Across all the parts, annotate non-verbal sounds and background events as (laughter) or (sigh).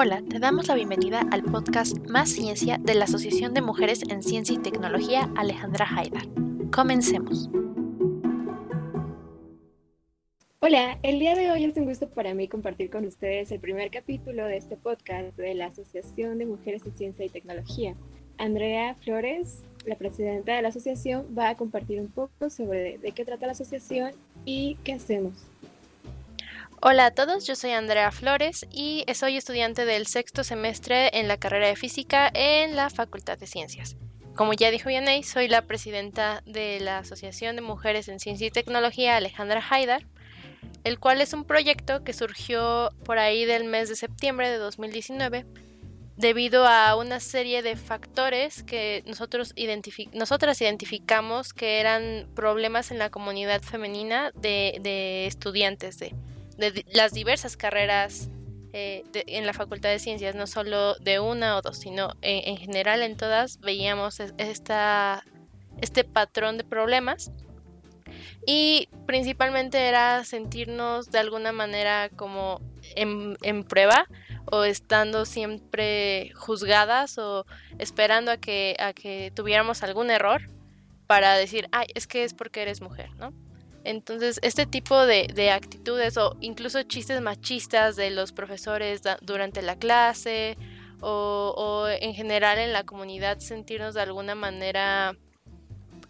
Hola, te damos la bienvenida al podcast Más Ciencia de la Asociación de Mujeres en Ciencia y Tecnología Alejandra Haidar. Comencemos. Hola, el día de hoy es un gusto para mí compartir con ustedes el primer capítulo de este podcast de la Asociación de Mujeres en Ciencia y Tecnología. Andrea Flores, la presidenta de la asociación, va a compartir un poco sobre de qué trata la asociación y qué hacemos. Hola a todos, yo soy Andrea Flores y soy estudiante del sexto semestre en la carrera de física en la Facultad de Ciencias. Como ya dijo Yanei, soy la presidenta de la Asociación de Mujeres en Ciencia y Tecnología Alejandra Haidar, el cual es un proyecto que surgió por ahí del mes de septiembre de 2019 debido a una serie de factores que nosotros nosotras identificamos que eran problemas en la comunidad femenina de, de estudiantes de de las diversas carreras eh, en la Facultad de Ciencias, no solo de una o dos, sino en, general en todas veíamos esta, este patrón de problemas y principalmente era sentirnos de alguna manera como en, en, prueba o estando siempre juzgadas o esperando a que, a que tuviéramos algún error para decir, ay, es que es porque eres mujer, ¿no? Entonces, este tipo de, actitudes o incluso chistes machistas de los profesores durante la clase o, en general en la comunidad sentirnos de alguna manera,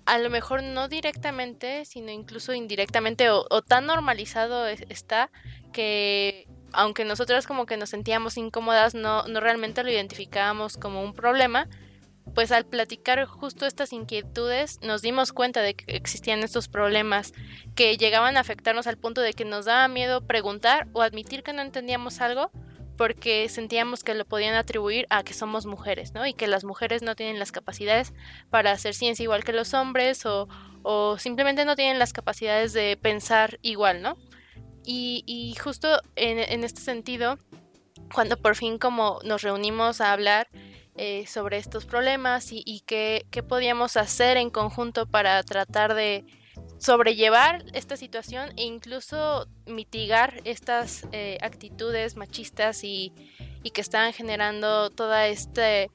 a lo mejor no directamente, sino incluso indirectamente o, o tan normalizado está que aunque nosotras como que nos sentíamos incómodas, no, no realmente lo identificábamos como un problema, pues al platicar justo estas inquietudes nos dimos cuenta de que existían estos problemas que llegaban a afectarnos al punto de que nos daba miedo preguntar o admitir que no entendíamos algo porque sentíamos que lo podían atribuir a que somos mujeres, ¿no? Y que las mujeres no tienen las capacidades para hacer ciencia igual que los hombres o, o simplemente no tienen las capacidades de pensar igual, ¿no? Y, justo en, en este sentido, cuando por fin como nos reunimos a hablar, eh, sobre estos problemas y, qué, podíamos hacer en conjunto para tratar de sobrellevar esta situación e incluso mitigar estas eh, actitudes machistas y, que están generando toda este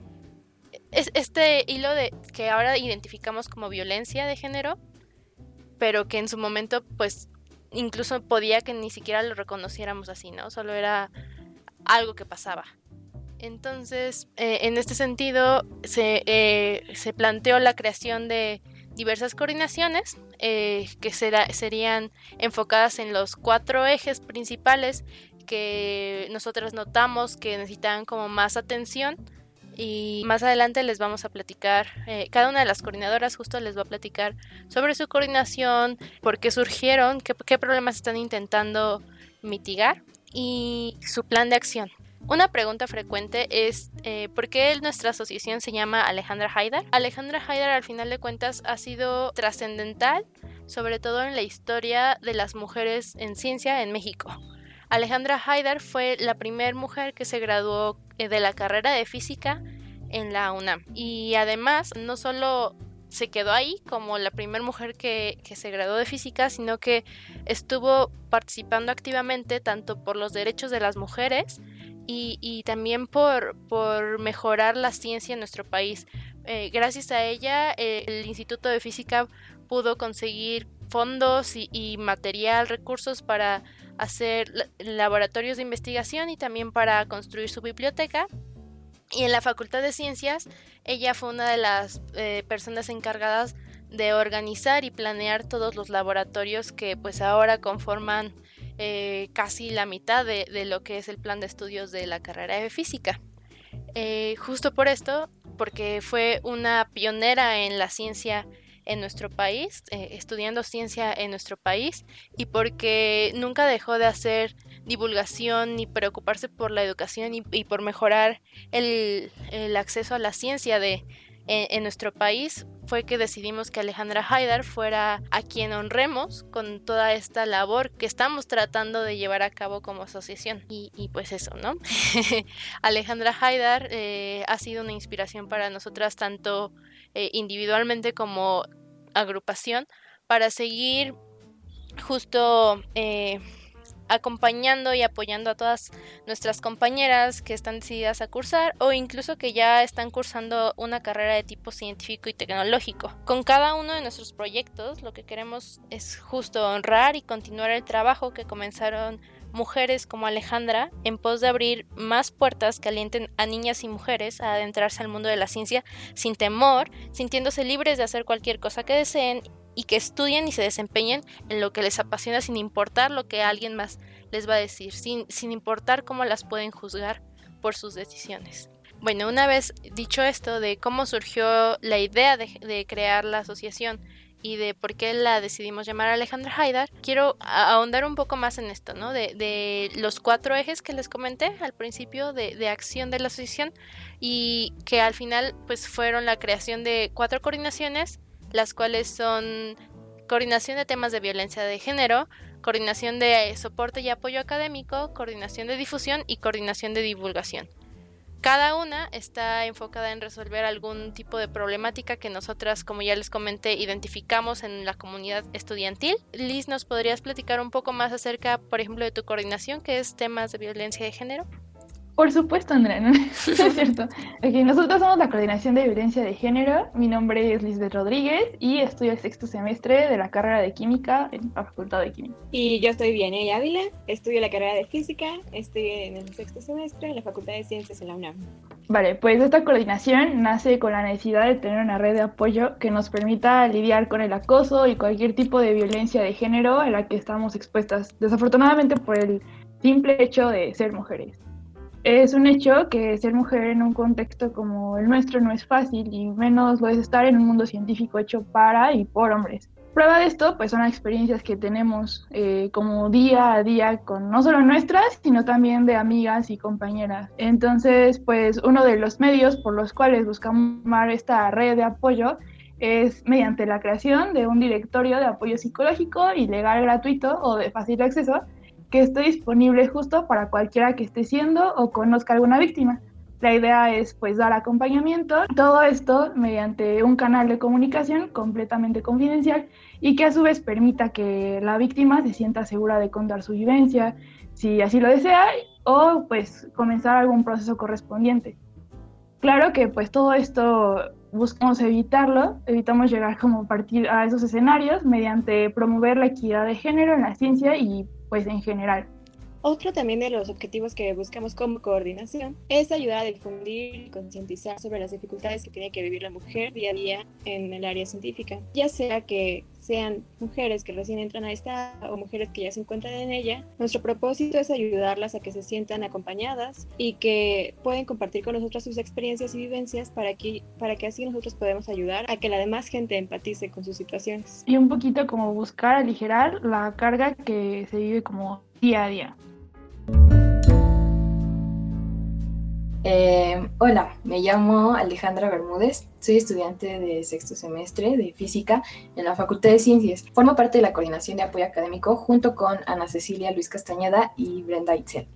este hilo de que ahora identificamos como violencia de género pero que en su momento pues incluso podía que ni siquiera lo reconociéramos así no solo era algo que pasaba entonces, eh, en este sentido, eh, se, planteó la creación de diversas coordinaciones eh, que serían enfocadas en los cuatro ejes principales que nosotros notamos que necesitaban como más atención y más adelante les vamos a platicar, cada una de las coordinadoras justo les va a platicar sobre su coordinación, por qué surgieron, qué problemas están intentando mitigar y su plan de acción. Una pregunta frecuente es eh, ¿por qué nuestra asociación se llama Alejandra Haidar? Alejandra Haidar al final de cuentas ha sido trascendental, sobre todo en la historia de las mujeres en ciencia en México. Alejandra Haidar fue la primera mujer que se graduó eh, de la carrera de física en la UNAM. Y además, no solo se quedó ahí como la primera mujer que, que, se graduó de física, sino que estuvo participando activamente tanto por los derechos de las mujeres y, también por, mejorar la ciencia en nuestro país. Eh, gracias a ella, el Instituto de Física pudo conseguir fondos y, material, recursos para hacer laboratorios de investigación y también para construir su biblioteca. Y en la Facultad de Ciencias, ella fue una de las eh, personas encargadas de organizar y planear todos los laboratorios que pues ahora conforman eh, casi la mitad de, lo que es el plan de estudios de la carrera de física. Eh, justo por esto, porque fue una pionera en la ciencia en nuestro país, eh, estudiando ciencia en nuestro país, y porque nunca dejó de hacer divulgación ni preocuparse por la educación y, por mejorar el, acceso a la ciencia de, en, nuestro país fue que decidimos que Alejandra Haidar fuera a quien honremos con toda esta labor que estamos tratando de llevar a cabo como asociación. Y, pues eso, ¿no? (laughs) Alejandra Haidar eh, ha sido una inspiración para nosotras tanto eh, individualmente como agrupación para seguir justo... Eh, acompañando y apoyando a todas nuestras compañeras que están decididas a cursar o incluso que ya están cursando una carrera de tipo científico y tecnológico. Con cada uno de nuestros proyectos lo que queremos es justo honrar y continuar el trabajo que comenzaron mujeres como Alejandra en pos de abrir más puertas que alienten a niñas y mujeres a adentrarse al mundo de la ciencia sin temor, sintiéndose libres de hacer cualquier cosa que deseen y que estudien y se desempeñen en lo que les apasiona sin importar lo que alguien más les va a decir, sin, sin importar cómo las pueden juzgar por sus decisiones. Bueno, una vez dicho esto de cómo surgió la idea de, crear la asociación y de por qué la decidimos llamar Alejandra Haidar, quiero ahondar un poco más en esto, ¿no? De, de los cuatro ejes que les comenté al principio de, de, acción de la asociación y que al final pues fueron la creación de cuatro coordinaciones, las cuales son coordinación de temas de violencia de género, coordinación de soporte y apoyo académico, coordinación de difusión y coordinación de divulgación. Cada una está enfocada en resolver algún tipo de problemática que nosotras, como ya les comenté, identificamos en la comunidad estudiantil. Liz, ¿nos podrías platicar un poco más acerca, por ejemplo, de tu coordinación, que es temas de violencia de género? Por supuesto, Andrea, ¿no? (laughs) (laughs) es cierto. Okay, nosotros somos la Coordinación de Violencia de Género. Mi nombre es Lisbeth Rodríguez y estudio el sexto semestre de la carrera de Química en la Facultad de Química. Y yo estoy Vianey Ávila, estudio la carrera de Física, estoy en el sexto semestre en la Facultad de Ciencias en la UNAM. Vale, pues esta coordinación nace con la necesidad de tener una red de apoyo que nos permita lidiar con el acoso y cualquier tipo de violencia de género a la que estamos expuestas, desafortunadamente por el simple hecho de ser mujeres. Es un hecho que ser mujer en un contexto como el nuestro no es fácil y menos lo es estar en un mundo científico hecho para y por hombres. Prueba de esto, pues son las experiencias que tenemos eh, como día a día con no solo nuestras, sino también de amigas y compañeras. Entonces, pues uno de los medios por los cuales buscamos esta red de apoyo es mediante la creación de un directorio de apoyo psicológico y legal gratuito o de fácil acceso que esté disponible justo para cualquiera que esté siendo o conozca alguna víctima. La idea es pues dar acompañamiento, todo esto mediante un canal de comunicación completamente confidencial y que a su vez permita que la víctima se sienta segura de contar su vivencia, si así lo desea, o pues comenzar algún proceso correspondiente. Claro que pues todo esto buscamos evitarlo, evitamos llegar como a esos escenarios mediante promover la equidad de género en la ciencia y pues en general. Otro también de los objetivos que buscamos como coordinación es ayudar a difundir y concientizar sobre las dificultades que tiene que vivir la mujer día a día en el área científica, ya sea que sean mujeres que recién entran a esta o mujeres que ya se encuentran en ella. Nuestro propósito es ayudarlas a que se sientan acompañadas y que pueden compartir con nosotras sus experiencias y vivencias para que, para que así nosotros podamos ayudar a que la demás gente empatice con sus situaciones. Y un poquito como buscar aligerar la carga que se vive como día a día. Eh, hola, me llamo Alejandra Bermúdez, soy estudiante de sexto semestre de física en la Facultad de Ciencias. Formo parte de la coordinación de apoyo académico junto con Ana Cecilia Luis Castañeda y Brenda Itzel.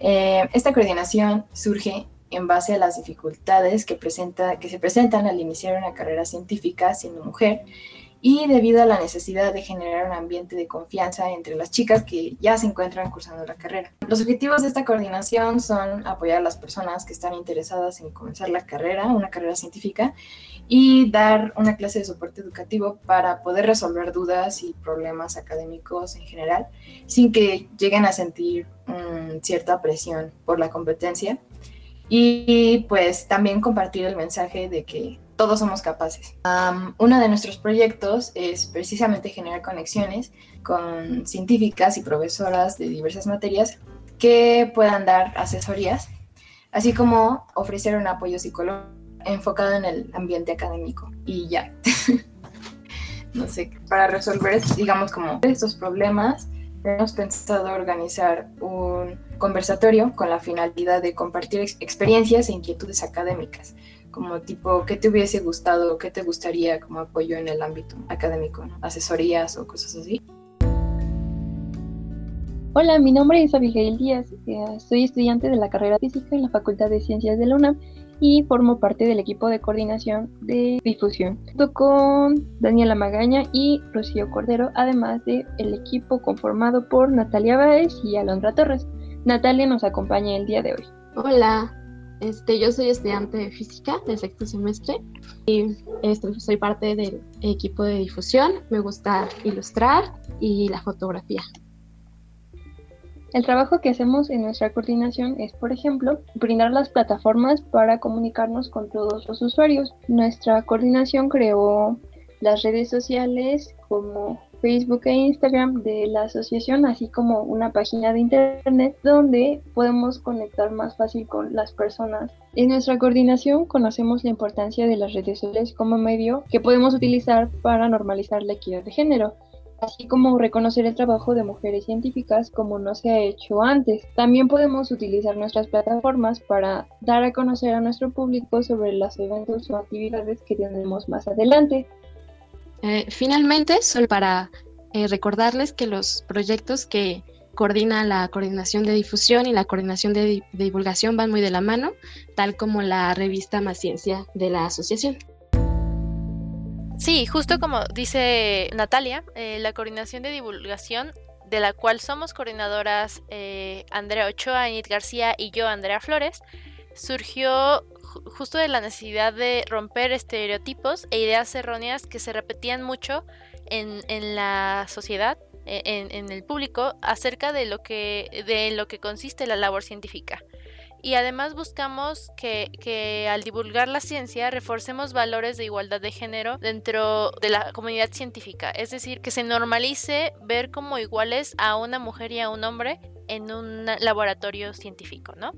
Eh, esta coordinación surge en base a las dificultades que, presenta, que se presentan al iniciar una carrera científica siendo mujer y debido a la necesidad de generar un ambiente de confianza entre las chicas que ya se encuentran cursando la carrera. Los objetivos de esta coordinación son apoyar a las personas que están interesadas en comenzar la carrera, una carrera científica, y dar una clase de soporte educativo para poder resolver dudas y problemas académicos en general, sin que lleguen a sentir um, cierta presión por la competencia. Y pues también compartir el mensaje de que todos somos capaces. uno de nuestros proyectos es precisamente generar conexiones con científicas y profesoras de diversas materias que puedan dar asesorías, así como ofrecer un apoyo psicológico enfocado en el ambiente académico. Y ya. (laughs) no sé, para resolver, digamos, como estos problemas, hemos pensado organizar un conversatorio con la finalidad de compartir experiencias e inquietudes académicas como tipo, ¿qué te hubiese gustado, qué te gustaría como apoyo en el ámbito académico, asesorías o cosas así? Hola, mi nombre es Abigail Díaz, eh, soy estudiante de la carrera física en la Facultad de Ciencias de la UNAM y formo parte del equipo de coordinación de difusión, junto con Daniela Magaña y Rocío Cordero, además del el equipo conformado por Natalia Báez y Alondra Torres. Natalia nos acompaña el día de hoy. Hola, este, yo soy estudiante de física del sexto semestre y este, soy parte del equipo de difusión. Me gusta ilustrar y la fotografía. El trabajo que hacemos en nuestra coordinación es, por ejemplo, brindar las plataformas para comunicarnos con todos los usuarios. Nuestra coordinación creó las redes sociales como Facebook e Instagram de la asociación, así como una página de internet donde podemos conectar más fácil con las personas. En nuestra coordinación conocemos la importancia de las redes sociales como medio que podemos utilizar para normalizar la equidad de género así como reconocer el trabajo de mujeres científicas como no se ha hecho antes. También podemos utilizar nuestras plataformas para dar a conocer a nuestro público sobre los eventos o actividades que tendremos más adelante. Eh, finalmente, solo para eh, recordarles que los proyectos que coordina la coordinación de difusión y la coordinación de, divulgación van muy de la mano, tal como la revista Más Ciencia de la asociación. Sí, justo como dice Natalia, eh, la coordinación de divulgación de la cual somos coordinadoras eh, Andrea Ochoa, Enid García y yo, Andrea Flores, surgió justo de la necesidad de romper estereotipos e ideas erróneas que se repetían mucho en, en la sociedad, e, en, en, el público, acerca de lo, que, de lo que consiste la labor científica y además buscamos que, al divulgar la ciencia reforcemos valores de igualdad de género dentro de la comunidad científica, es decir, que se normalice ver como iguales a una mujer y a un hombre en un laboratorio científico, ¿no?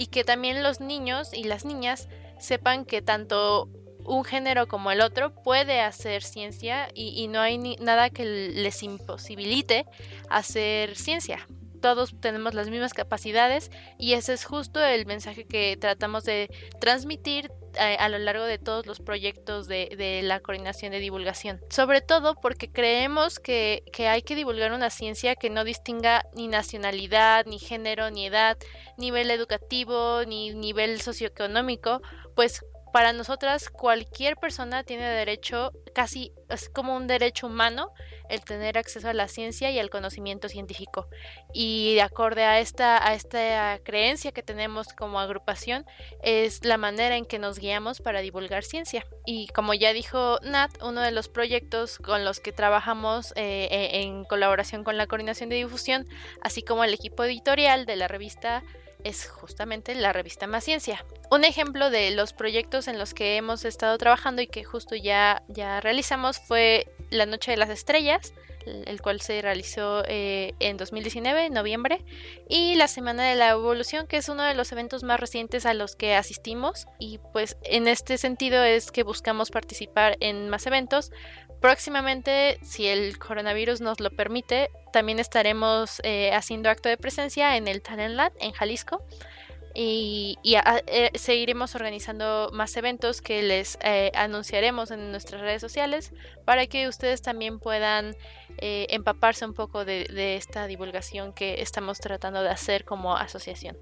Y que también los niños y las niñas sepan que tanto un género como el otro puede hacer ciencia y, no hay nada que les imposibilite hacer ciencia todos tenemos las mismas capacidades y ese es justo el mensaje que tratamos de transmitir eh, a, lo largo de todos los proyectos de, la coordinación de divulgación. Sobre todo porque creemos que, que, hay que divulgar una ciencia que no distinga ni nacionalidad, ni género, ni edad, nivel educativo, ni nivel socioeconómico, pues para nosotras cualquier persona tiene derecho, casi es como un derecho humano, el tener acceso a la ciencia y al conocimiento científico. Y de acorde a esta, a esta creencia que tenemos como agrupación, es la manera en que nos guiamos para divulgar ciencia. Y como ya dijo Nat, uno de los proyectos con los que trabajamos eh, e, en colaboración con la coordinación de difusión, así como el equipo editorial de la revista es justamente la revista Más Ciencia. Un ejemplo de los proyectos en los que hemos estado trabajando y que justo ya, ya realizamos fue La Noche de las Estrellas, el cual se realizó eh, en 2019, en noviembre, y la Semana de la Evolución, que es uno de los eventos más recientes a los que asistimos. Y pues en este sentido es que buscamos participar en más eventos. Próximamente, si el coronavirus nos lo permite, también estaremos eh, haciendo acto de presencia en el Talentland en Jalisco y, eh, seguiremos organizando más eventos que les eh, anunciaremos en nuestras redes sociales para que ustedes también puedan empaparse un poco de esta divulgación que estamos tratando de hacer como asociación.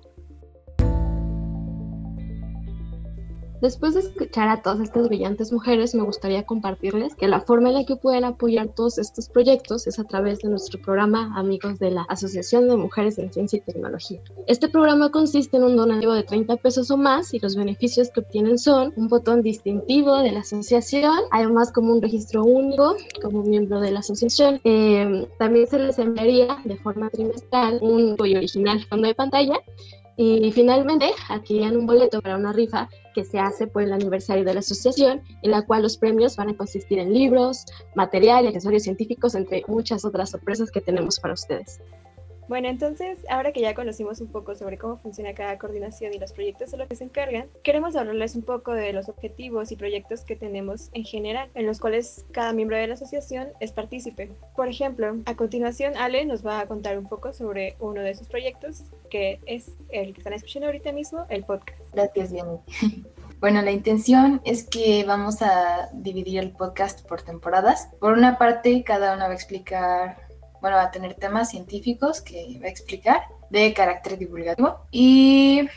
Después de escuchar a todas estas brillantes mujeres, me gustaría compartirles que la forma en la que pueden apoyar todos estos proyectos es a través de nuestro programa Amigos de la Asociación de Mujeres en Ciencia y Tecnología. Este programa consiste en un donativo de 30 pesos o más y los beneficios que obtienen son un botón distintivo de la asociación, además como un registro único como miembro de la asociación. Eh, también se les enviaría de forma trimestral un original fondo de pantalla y finalmente adquirían un boleto para una rifa que se hace por el aniversario de la asociación, en la cual los premios van a consistir en libros, material y accesorios científicos, entre muchas otras sorpresas que tenemos para ustedes. Bueno, entonces, ahora que ya conocimos un poco sobre cómo funciona cada coordinación y los proyectos de los que se encargan, queremos hablarles un poco de los objetivos y proyectos que tenemos en general, en los cuales cada miembro de la asociación es partícipe. Por ejemplo, a continuación, Ale nos va a contar un poco sobre uno de sus proyectos, que es el que están escuchando ahorita mismo, el podcast. Gracias, bien. (laughs) Bueno, la intención es que vamos a dividir el podcast por temporadas. Por una parte, cada una va a explicar bueno, va a tener temas científicos que va a explicar de carácter divulgativo y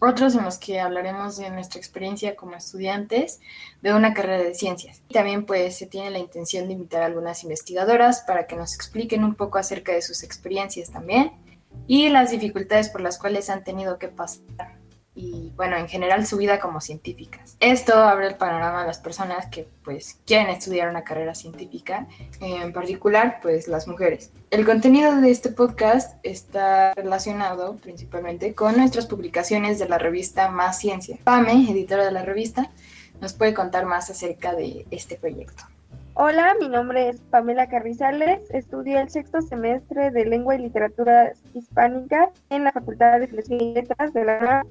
otros en los que hablaremos de nuestra experiencia como estudiantes de una carrera de ciencias. También pues se tiene la intención de invitar a algunas investigadoras para que nos expliquen un poco acerca de sus experiencias también y las dificultades por las cuales han tenido que pasar bueno, en general su vida como científicas. Esto abre el panorama a las personas que pues quieren estudiar una carrera científica, en particular pues las mujeres. El contenido de este podcast está relacionado principalmente con nuestras publicaciones de la revista Más Ciencia. Pame, editora de la revista, nos puede contar más acerca de este proyecto. Hola, mi nombre es Pamela Carrizales, estudio el sexto semestre de Lengua y Literatura Hispánica en la Facultad de Filosofía y Letras de la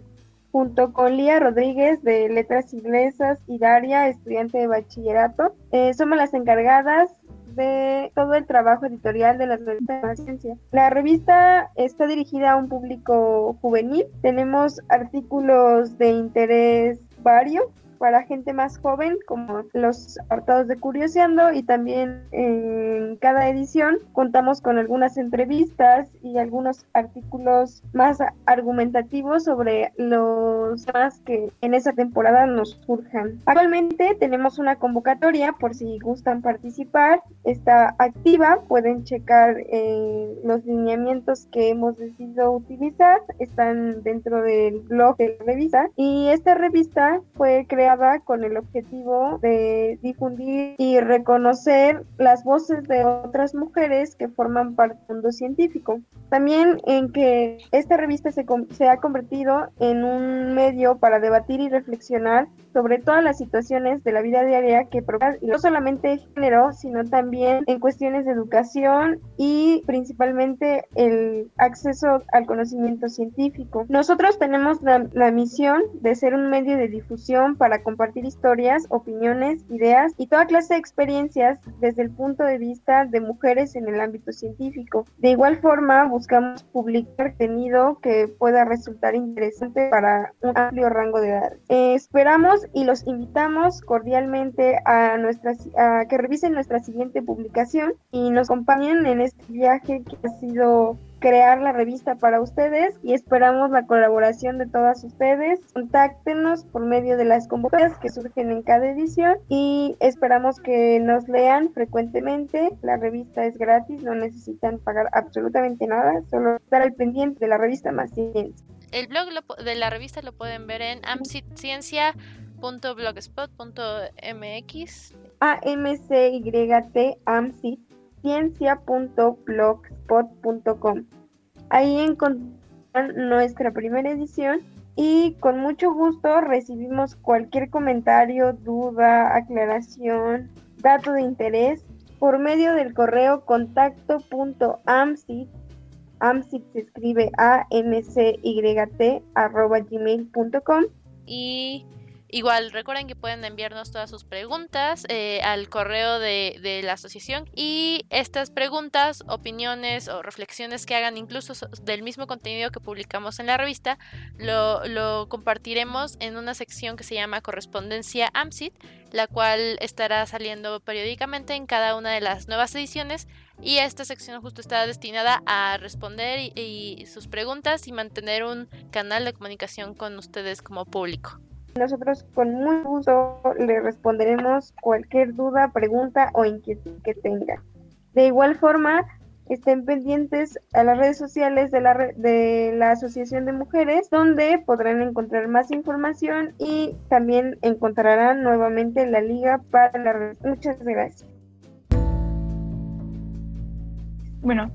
junto con Lía Rodríguez de Letras Inglesas y Daria, estudiante de bachillerato. Eh, somos las encargadas de todo el trabajo editorial de la revista de la ciencia. La revista está dirigida a un público juvenil. Tenemos artículos de interés vario para gente más joven, como los apartados de Curioseando, y también en cada edición contamos con algunas entrevistas y algunos artículos más argumentativos sobre los temas que en esa temporada nos surjan. Actualmente tenemos una convocatoria por si gustan participar, está activa, pueden checar eh, los lineamientos que hemos decidido utilizar, están dentro del blog de la revista y esta revista fue creada con el objetivo de difundir y reconocer las voces de otras mujeres que forman parte del mundo científico. También en que esta revista se, se ha convertido en un medio para debatir y reflexionar sobre todas las situaciones de la vida diaria que provocan no solamente género, sino también en cuestiones de educación y principalmente el acceso al conocimiento científico. Nosotros tenemos la, la misión de ser un medio de difusión para compartir historias, opiniones, ideas y toda clase de experiencias desde el punto de vista de mujeres en el ámbito científico. De igual forma, buscamos publicar contenido que pueda resultar interesante para un amplio rango de edad. Eh, esperamos y los invitamos cordialmente a, nuestras, a que revisen nuestra siguiente publicación y nos acompañen en este viaje que ha sido crear la revista para ustedes y esperamos la colaboración de todas ustedes. Contáctenos por medio de las convocatorias que surgen en cada edición y esperamos que nos lean frecuentemente. La revista es gratis, no necesitan pagar absolutamente nada, solo estar al pendiente de la revista Más Ciencia. El blog de la revista lo pueden ver en amcitciencia.blogspot.mx. A M C Y T amcit ciencia.blogspot.com. Ahí encontrarán nuestra primera edición y con mucho gusto recibimos cualquier comentario, duda, aclaración, dato de interés por medio del correo contacto.amcit, amcit se escribe a m c y t arroba gmail.com y Igual recuerden que pueden enviarnos todas sus preguntas eh, al correo de, la asociación y estas preguntas, opiniones o reflexiones que hagan incluso del mismo contenido que publicamos en la revista lo, lo compartiremos en una sección que se llama correspondencia AMSIT, la cual estará saliendo periódicamente en cada una de las nuevas ediciones y esta sección justo está destinada a responder sus preguntas y mantener un canal de comunicación con ustedes como público. Nosotros con mucho gusto le responderemos cualquier duda, pregunta o inquietud que tenga. De igual forma, estén pendientes a las redes sociales de la, de la Asociación de Mujeres, donde podrán encontrar más información y también encontrarán nuevamente la liga para la red. Muchas gracias. Bueno,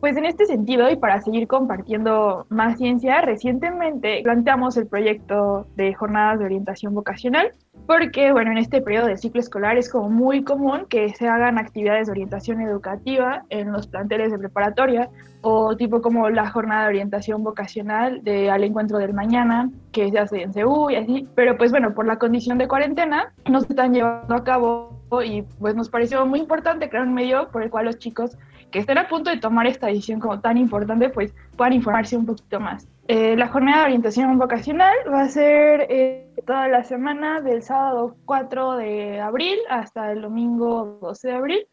pues en este sentido, y para seguir compartiendo más ciencia, recientemente planteamos el proyecto de jornadas de orientación vocacional, porque bueno, en este periodo del ciclo escolar es como muy común que se hagan actividades de orientación educativa en los planteles de preparatoria, o tipo como la jornada de orientación vocacional de al encuentro del mañana, que se hace en CEU y así, pero pues bueno, por la condición de cuarentena no se están llevando a cabo y pues nos pareció muy importante crear un medio por el cual los chicos que estén a punto de tomar esta decisión como tan importante, pues puedan informarse un poquito más. Eh, la jornada de orientación vocacional va a ser eh, toda la semana del sábado 4 de abril hasta el domingo 12 de abril.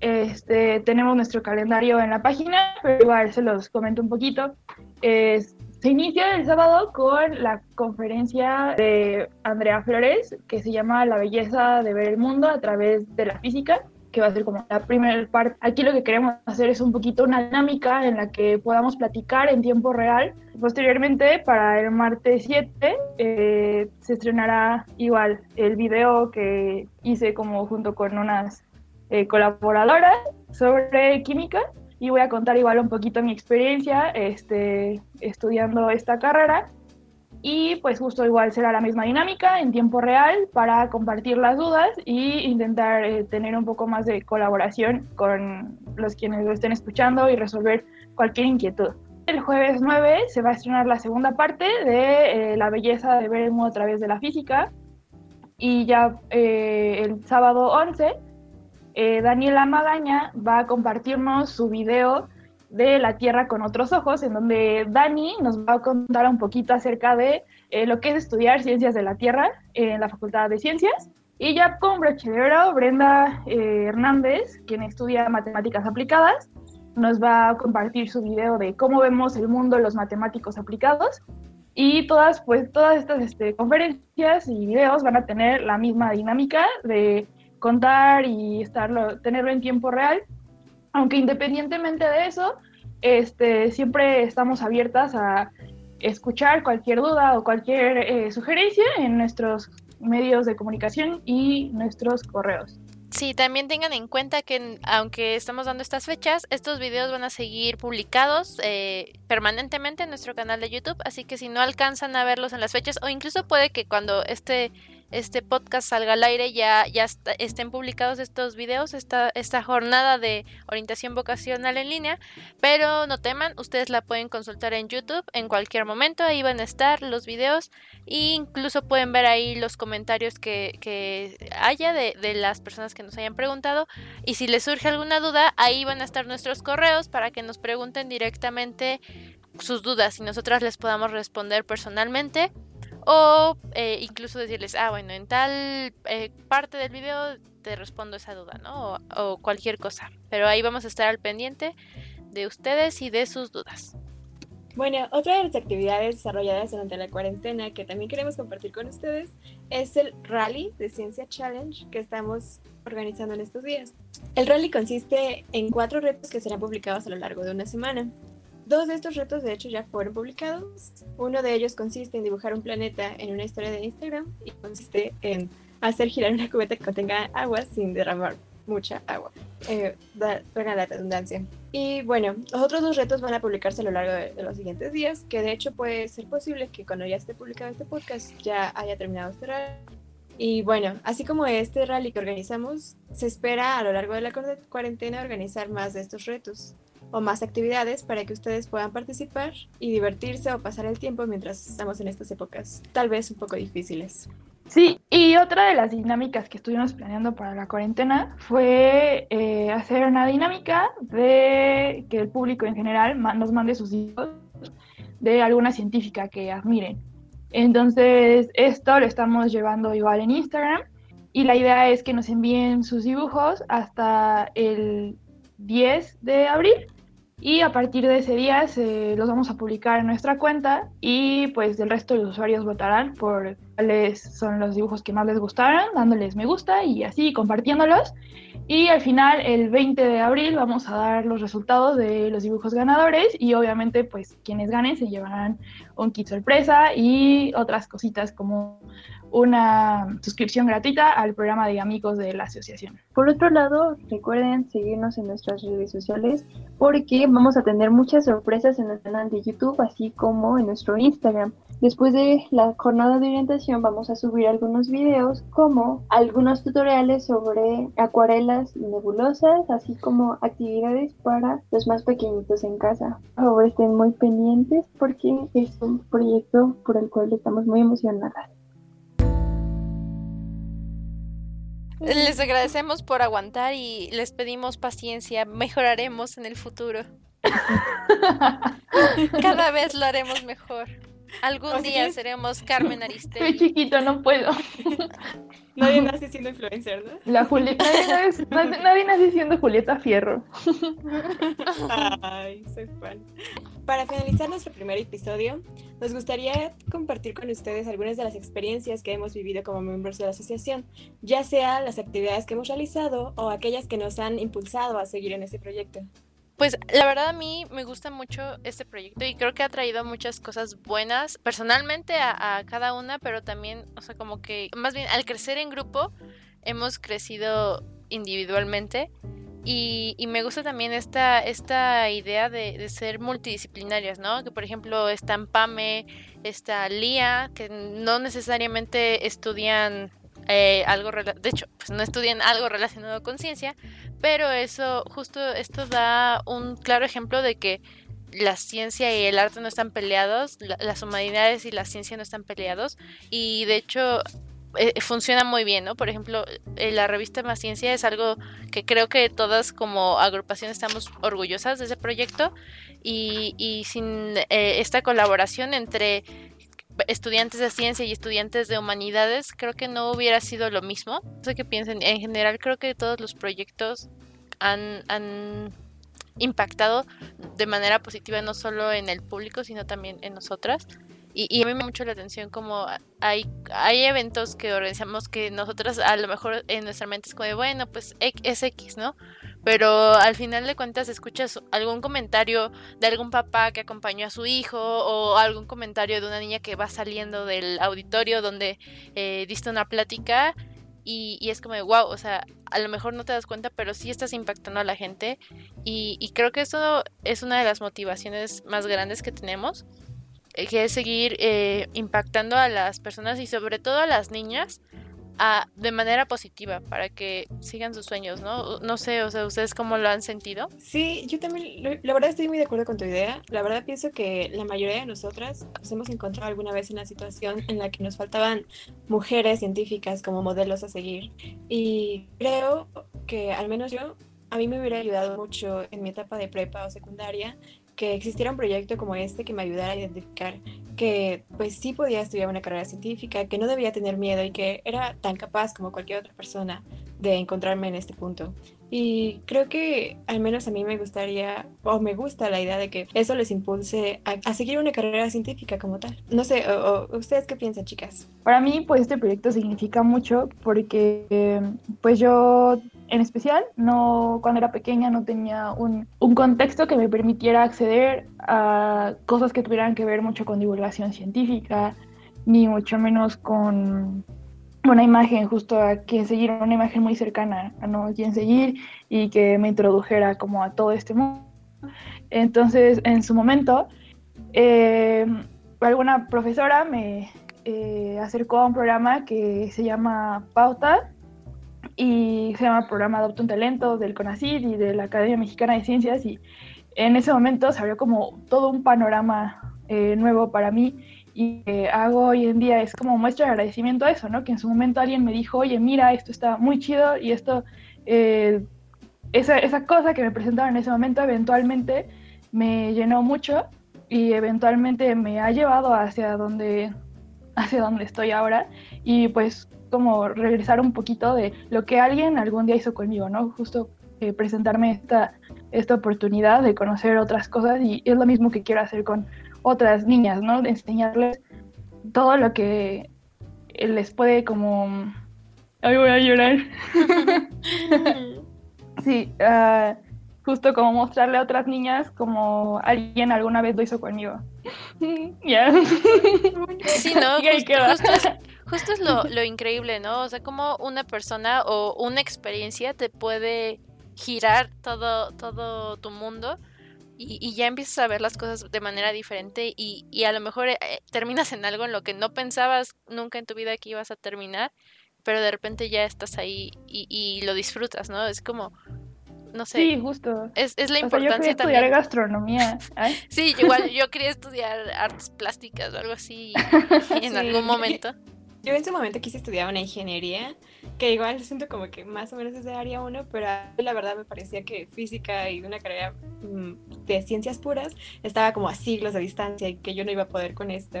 Este, tenemos nuestro calendario en la página, pero igual se los comento un poquito. Se inicia el sábado con la conferencia de Andrea Flores, que se llama La belleza de ver el mundo a través de la física que va a ser como la primera parte. Aquí lo que queremos hacer es un poquito una dinámica en la que podamos platicar en tiempo real. Posteriormente, para el martes 7, eh, se estrenará igual el video que hice como junto con unas eh, colaboradoras sobre química y voy a contar igual un poquito mi experiencia este, estudiando esta carrera y pues justo igual será la misma dinámica en tiempo real para compartir las dudas y intentar eh, tener un poco más de colaboración con los quienes lo estén escuchando y resolver cualquier inquietud. El jueves 9 se va a estrenar la segunda parte de eh, La belleza de ver el mundo a través de la física y ya eh, el sábado 11 Daniela Magaña va a compartirnos su video de La Tierra con otros ojos, en donde Dani nos va a contar un poquito acerca de eh, lo que es estudiar ciencias de la Tierra en la Facultad de Ciencias. Y ya con brochero, Brenda eh, Hernández, quien estudia matemáticas aplicadas, nos va a compartir su video de cómo vemos el mundo los matemáticos aplicados. Y todas, pues, todas estas este, conferencias y videos van a tener la misma dinámica de contar y estarlo, tenerlo en tiempo real aunque independientemente de eso, este, siempre estamos abiertas a escuchar cualquier duda o cualquier eh, sugerencia en nuestros medios de comunicación y nuestros correos. Sí, también tengan en cuenta que aunque estamos dando estas fechas, estos videos van a seguir publicados eh, permanentemente en nuestro canal de YouTube, así que si no alcanzan a verlos en las fechas o incluso puede que cuando este este podcast salga al aire, ya, ya estén publicados estos videos, esta, esta jornada de orientación vocacional en línea, pero no teman, ustedes la pueden consultar en YouTube en cualquier momento, ahí van a estar los videos. E incluso pueden ver ahí los comentarios que, haya de, de las personas que nos hayan preguntado. Y si les surge alguna duda, ahí van a estar nuestros correos para que nos pregunten directamente sus dudas y nosotras les podamos responder personalmente o eh, incluso decirles, ah, bueno, en tal eh, parte del video te respondo esa duda, ¿no? O, cualquier cosa. Pero ahí vamos a estar al pendiente de ustedes y de sus dudas. Bueno, otra de las actividades desarrolladas durante la cuarentena que también queremos compartir con ustedes es el Rally de Ciencia Challenge que estamos organizando en estos días. El rally consiste en cuatro retos que serán publicados a lo largo de una semana. Dos de estos retos de hecho ya fueron publicados. Uno de ellos consiste en dibujar un planeta en una historia de Instagram y consiste en hacer girar una cubeta que contenga agua sin derramar mucha agua. Eh, da, la redundancia. Y bueno, los otros dos retos van a publicarse a lo largo de, los siguientes días, que de hecho puede ser posible que cuando ya esté publicado este podcast ya haya terminado este rally. Y bueno, así como este rally que organizamos, se espera a lo largo de la cuarentena organizar más de estos retos o más actividades para que ustedes puedan participar y divertirse o pasar el tiempo mientras estamos en estas épocas tal vez un poco difíciles. Sí, y otra de las dinámicas que estuvimos planeando para la cuarentena fue eh, hacer una dinámica de que el público en general nos mande sus hijos de alguna científica que admiren. Entonces, esto lo estamos llevando igual en Instagram y la idea es que nos envíen sus dibujos hasta el 10 de abril y a partir de ese día se, los vamos a publicar en nuestra cuenta y pues el resto de los usuarios votarán por cuáles son los dibujos que más les gustaron, dándoles me gusta y así compartiéndolos. Y al final, el 20 de abril, vamos a dar los resultados de los dibujos ganadores y obviamente pues quienes ganen se llevarán un kit sorpresa y otras cositas como una suscripción gratuita al programa de amigos de la asociación. Por otro lado, recuerden seguirnos en nuestras redes sociales porque vamos a tener muchas sorpresas en nuestro canal de YouTube, así como en nuestro Instagram. Después de la jornada de orientación vamos a subir algunos videos como algunos tutoriales sobre acuarelas nebulosas, así como actividades para los más pequeñitos en casa. Por favor estén muy pendientes porque es un proyecto por el cual estamos muy emocionadas. Les agradecemos por aguantar y les pedimos paciencia. Mejoraremos en el futuro. (laughs) Cada vez lo haremos mejor. Algún día seremos (laughs) Carmen Soy Aristegui. chiquito, no puedo. (laughs) Nadie nace siendo influencer, ¿no? La Julieta, nadie, nace- nadie- nadie nace siendo Julieta Fierro. Ay, soy fan. Para finalizar nuestro primer episodio, nos gustaría compartir con ustedes algunas de las experiencias que hemos vivido como miembros de la asociación, ya sea las actividades que hemos realizado o aquellas que nos han impulsado a seguir en este proyecto. Pues la verdad a mí me gusta mucho este proyecto y creo que ha traído muchas cosas buenas personalmente a, a cada una, pero también, o sea, como que más bien al crecer en grupo hemos crecido individualmente y, y me gusta también esta, esta idea de, de ser multidisciplinarias, ¿no? Que por ejemplo están Pame, está Lía, que no necesariamente estudian eh, algo, de hecho, pues no estudian algo relacionado con ciencia, pero eso, justo esto da un claro ejemplo de que la ciencia y el arte no están peleados, la- las humanidades y la ciencia no están peleados, y de hecho eh, funciona muy bien, ¿no? Por ejemplo, eh, la revista Más Ciencia es algo que creo que todas como agrupación estamos orgullosas de ese proyecto, y, y sin eh, esta colaboración entre estudiantes de ciencia y estudiantes de humanidades, creo que no hubiera sido lo mismo. No sé qué piensen. En general, creo que todos los proyectos han, han impactado de manera positiva no solo en el público, sino también en nosotras. Y, y a mí me llama mucho la atención como hay, hay eventos que organizamos que nosotras a lo mejor en nuestra mente es como de, bueno, pues es X, ¿no? Pero al final de cuentas escuchas algún comentario de algún papá que acompañó a su hijo o algún comentario de una niña que va saliendo del auditorio donde eh, diste una plática y, es como de wow, o sea, a lo mejor no te das cuenta, pero sí estás impactando a la gente y, y creo que eso es una de las motivaciones más grandes que tenemos, eh, que es seguir eh, impactando a las personas y sobre todo a las niñas a- de manera positiva para que sigan sus sueños, ¿no? No sé, o sea, ¿ustedes cómo lo han sentido? Sí, yo también, la verdad estoy muy de acuerdo con tu idea. La verdad pienso que la mayoría de nosotras nos hemos encontrado alguna vez en la situación en la que nos faltaban mujeres científicas como modelos a seguir. Y creo que al menos yo, a mí me hubiera ayudado mucho en mi etapa de prepa o secundaria que existiera un proyecto como este que me ayudara a identificar que pues sí podía estudiar una carrera científica, que no debía tener miedo y que era tan capaz como cualquier otra persona de encontrarme en este punto. Y creo que al menos a mí me gustaría, o me gusta la idea de que eso les impulse a, seguir una carrera científica como tal. No sé, o, ¿ustedes qué piensan, chicas? Para mí, pues este proyecto significa mucho porque, pues yo en especial, no, cuando era pequeña no tenía un, un contexto que me permitiera acceder a cosas que tuvieran que ver mucho con divulgación científica, ni mucho menos con una imagen, justo a quien seguir, una imagen muy cercana a no quien seguir y que me introdujera como a todo este mundo. Entonces, en su momento, eh, alguna profesora me eh, acercó a un programa que se llama Pauta y se llama Programa Adopta un Talento del CONACYT y de la Academia Mexicana de Ciencias y en ese momento se abrió como todo un panorama eh, nuevo para mí y que hago hoy en día es como muestra de agradecimiento a eso, ¿no? Que en su momento alguien me dijo, oye, mira, esto está muy chido y esto, eh, esa, esa cosa que me presentaron en ese momento eventualmente me llenó mucho y eventualmente me ha llevado hacia donde, hacia donde estoy ahora y pues como regresar un poquito de lo que alguien algún día hizo conmigo, ¿no? Justo eh, presentarme esta, esta oportunidad de conocer otras cosas y es lo mismo que quiero hacer con otras niñas, ¿no? De enseñarles todo lo que les puede como... Ay, voy a llorar. (laughs) sí, uh, justo como mostrarle a otras niñas como alguien alguna vez lo hizo conmigo. (laughs) Ya. Sí, ¿no? Justo, queda. justo es, justo es lo, lo increíble, ¿no? O sea, como una persona o una experiencia te puede girar todo, todo tu mundo y, y ya empiezas a ver las cosas de manera diferente y, y a lo mejor eh, terminas en algo en lo que no pensabas nunca en tu vida que ibas a terminar, pero de repente ya estás ahí y, y lo disfrutas, ¿no? Es como, no sé, Sí, justo. es, es la O sea, yo importancia quería estudiar también. gastronomía. (laughs) Sí, igual yo quería estudiar artes plásticas o algo así y en (laughs) Sí. algún momento. Yo en su momento quise estudiar una ingeniería, que igual siento como que más o menos es de área 1, pero la verdad me parecía que física y una carrera mm, de ciencias puras estaba como a siglos de distancia y que yo no iba a poder con esto.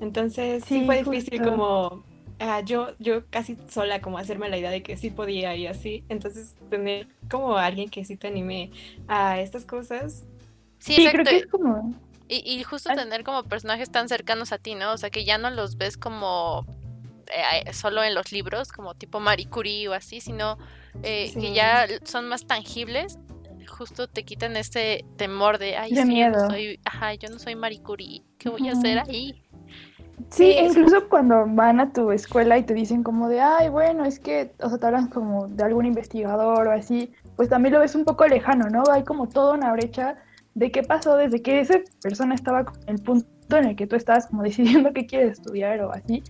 Entonces sí, fue difícil como ah, yo, yo casi sola como hacerme la idea de que sí podía y así. Entonces tener como alguien que sí te anime a estas cosas. Sí, creo que es como... Y, y justo tener como personajes tan cercanos a ti, ¿no? O sea, que ya no los ves como eh, solo en los libros, como tipo Marie Curie o así, sino eh, que ya son más tangibles, justo te quitan ese temor de, ay, Yo no soy, ajá, yo no soy Marie Curie, ¿qué voy a hacer ahí? Sí, incluso cuando van a tu escuela y te dicen como de, ay, bueno, es que, o sea, te hablan como de algún investigador o así, pues también lo ves un poco lejano, ¿no? Hay como toda una brecha de qué pasó desde que esa persona estaba en el punto en el que tú estás como (laughs) decidiendo qué quieres estudiar o así,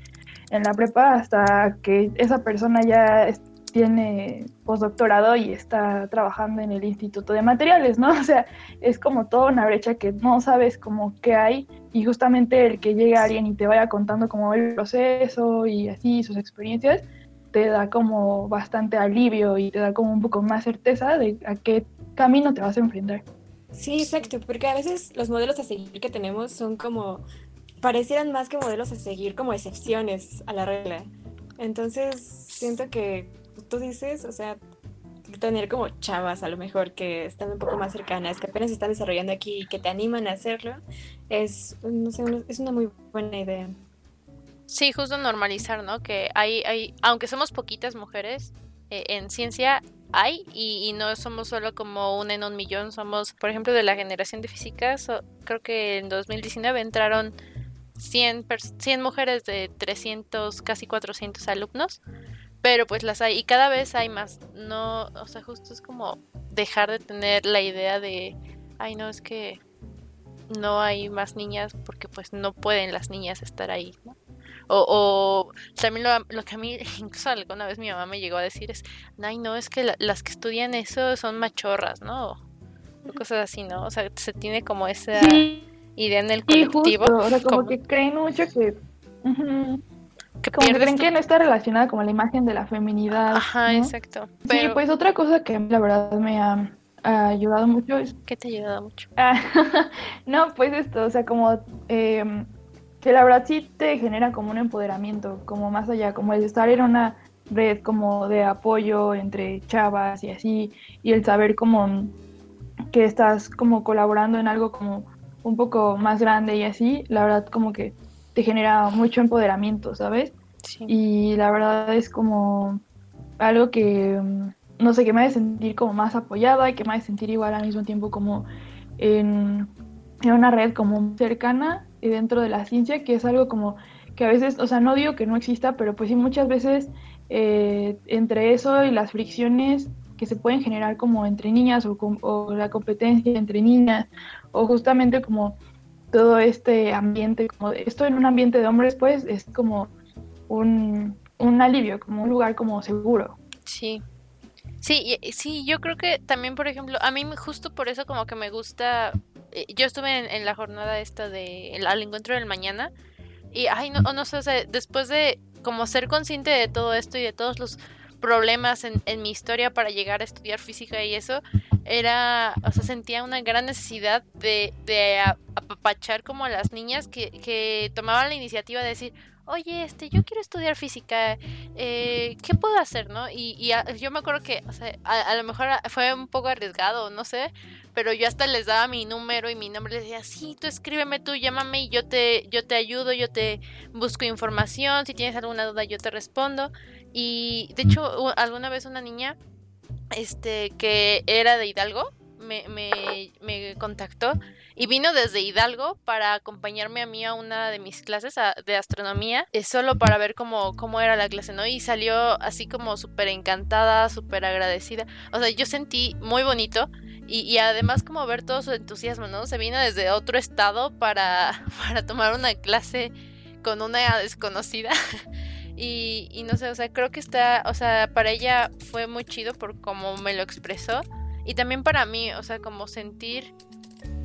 en la prepa hasta que esa persona ya tiene postdoctorado y está trabajando en el Instituto de Materiales, ¿no? (laughs) O sea, es como toda una brecha que no sabes como qué hay y justamente el que llegue alguien y te vaya contando como el proceso y así sus experiencias, te da como bastante alivio y te da como un poco más certeza de a qué camino te vas a enfrentar. Sí, exacto, porque a veces los modelos a seguir que tenemos son como parecieran más que modelos a seguir como excepciones a la regla. Entonces, siento que tú dices, o sea, tener como chavas a lo mejor que están un poco más cercanas, que apenas están desarrollando aquí y que te animan a hacerlo, es, es una muy buena idea. Sí, justo normalizar, ¿no? Que hay, hay aunque somos poquitas mujeres, eh, en ciencia hay y, no somos solo como una en un millón, somos, por ejemplo, de la generación de físicas, creo que en 2019 entraron 100, 100 mujeres de 300, casi 400 alumnos, pero pues las hay y cada vez hay más. No, o sea, justo es como dejar de tener la idea de, ay, no, es que no hay más niñas porque pues no pueden las niñas estar ahí, ¿no? O, o también lo, que a mí, (laughs) incluso alguna vez mi mamá me llegó a decir es, ay, no, es que las que estudian eso son machorras, ¿no? O cosas así, ¿no? O sea, se tiene como esa idea en el colectivo. o sea, como, que creen mucho que... que como que creen que no está relacionada con la imagen de la feminidad. Ajá, exacto. Sí, pues otra cosa que la verdad me ha, ayudado mucho es... ¿Qué te ha ayudado mucho? (laughs) Ah, no, pues esto, o sea, como... Eh, que la verdad sí te genera como un empoderamiento, como más allá, como el estar en una red como de apoyo entre chavas y así, y el saber como que estás como colaborando en algo como un poco más grande y así, la verdad como que te genera mucho empoderamiento, ¿sabes? Y la verdad es como algo que, mm, no sé, que me hace sentir como más apoyada y que me hace sentir igual al mismo tiempo como en, en una red como cercana y dentro de la ciencia, que es algo como que a veces, o sea, no digo que no exista, pero pues sí muchas veces eh, entre eso y las fricciones que se pueden generar como entre niñas o, la competencia entre niñas o justamente como todo este ambiente, como esto en un ambiente de hombres pues es como un, un alivio, como un lugar como seguro. Sí. Sí, sí, yo creo que también, por ejemplo, a mí justo por eso como que me gusta eh, yo estuve en, la jornada esta de al encuentro del mañana y ay no, no sé, después de como ser consciente de todo esto y de todos los problemas en, mi historia para llegar a estudiar física y eso, era, o sea, sentía una gran necesidad de, de apapachar como a las niñas que, que tomaban la iniciativa de decir, oye, este, yo quiero estudiar física, eh, ¿qué puedo hacer, no? Y, y yo me acuerdo que, o sea, a, a, lo mejor fue un poco arriesgado, no sé, pero yo hasta les daba mi número y mi nombre les decía, sí, tú escríbeme tú, llámame y yo te, yo te ayudo, yo te busco información, si tienes alguna duda yo te respondo. Y de hecho, alguna vez una niña, este, que era de Hidalgo, me, me, contactó y vino desde Hidalgo para acompañarme a mí a una de mis clases de astronomía, eh, solo para ver cómo, cómo era la clase, ¿no? Y salió así como súper encantada, súper agradecida. O sea, yo sentí muy bonito y, además como ver todo su entusiasmo, ¿no? Se vino desde otro estado para, (laughs) para tomar una clase con una desconocida. (laughs) y, y no sé, o sea, creo que está, o sea, para ella fue muy chido por cómo me lo expresó. Y también para mí, o sea, como sentir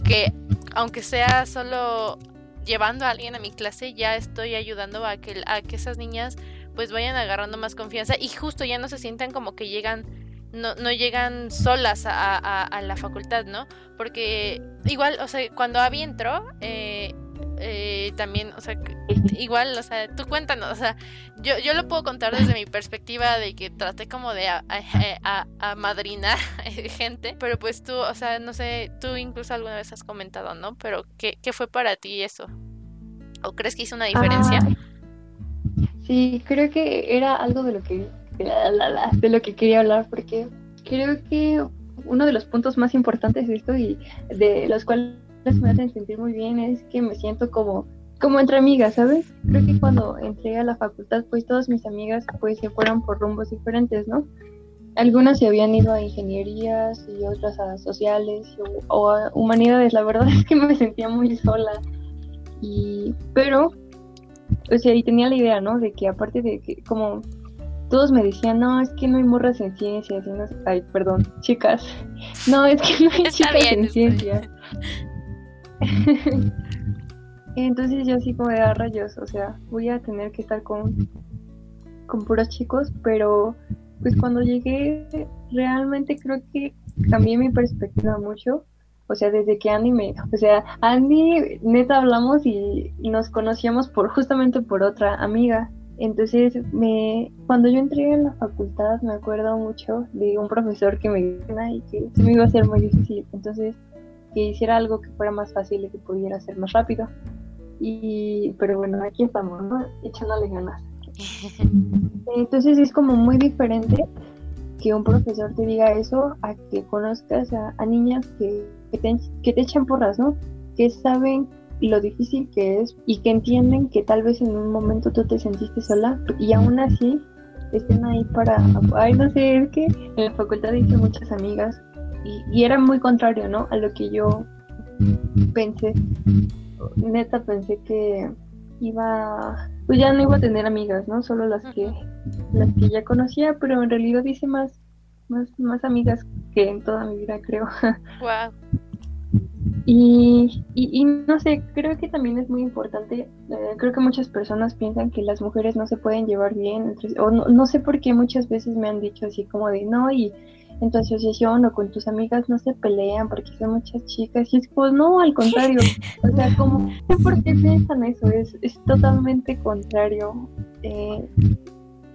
que aunque sea solo llevando a alguien a mi clase, ya estoy ayudando a que, a que esas niñas pues vayan agarrando más confianza y justo ya no se sientan como que llegan no, no llegan solas a, la facultad, ¿no? Porque igual, o sea, cuando Abby entró, eh, eh, también, o sea, igual, o sea, tú cuéntanos, o sea, yo, yo lo puedo contar desde mi perspectiva de que traté como de a, a, madrinar (laughs) gente, pero pues tú, o sea, no sé, tú incluso alguna vez has comentado, ¿no? Pero ¿qué, qué fue para ti eso? ¿O crees que hizo una diferencia? Ah, sí, creo que era algo de lo que de lo que quería hablar porque creo que uno de los puntos más importantes de esto y de los cuales me hacen sentir muy bien es que me siento como como entre amigas, ¿sabes? Creo que cuando entré a la facultad, pues todas mis amigas pues se fueron por rumbos diferentes, ¿no? Algunas se habían ido a ingenierías y otras a sociales o, a humanidades. La verdad es que me sentía muy sola. Y, pero, o sea, y tenía la idea, ¿no? De que aparte de que, como todos me decían, no, es que no hay morras en ciencias. Ay, perdón, chicas. (laughs) No, es que no hay chicas en ciencias. (laughs) Entonces yo sí como de ah, rayos, o sea, voy a tener que estar con, con puros chicos, pero pues cuando llegué realmente creo que cambié mi perspectiva mucho. O sea, desde que Andy me, o sea, Andy neta hablamos y, nos conocíamos por justamente por otra amiga. Entonces, me, cuando yo entré en la facultad, me acuerdo mucho de un profesor que me dijo y que se me iba a hacer muy difícil. Entonces, que hiciera algo que fuera más fácil y que pudiera ser más rápido. Y, pero bueno, aquí estamos, ¿no? Echándole ganas. (laughs) Entonces es como muy diferente que un profesor te diga eso a que conozcas a, niñas que, que, te, que te echan porras, ¿no? Que saben lo difícil que es y que entienden que tal vez en un momento tú te sentiste sola y aún así estén ahí para, ay no sé, es que en la facultad hice muchas amigas y, y era muy contrario, ¿no? A lo que yo pensé neta pensé que iba, pues ya no iba a tener amigas, ¿no? Solo las que, las que ya conocía, pero en realidad hice más, más, más amigas que en toda mi vida, creo. (laughs) Wow. Y, y, no sé, creo que también es muy importante, eh, creo que muchas personas piensan que las mujeres no se pueden llevar bien, o no, no sé por qué muchas veces me han dicho así como de, no, y en tu asociación o con tus amigas no se pelean porque son muchas chicas y es pues no, al contrario, o sea, como, ¿por qué piensan eso? Es, es totalmente contrario, eh,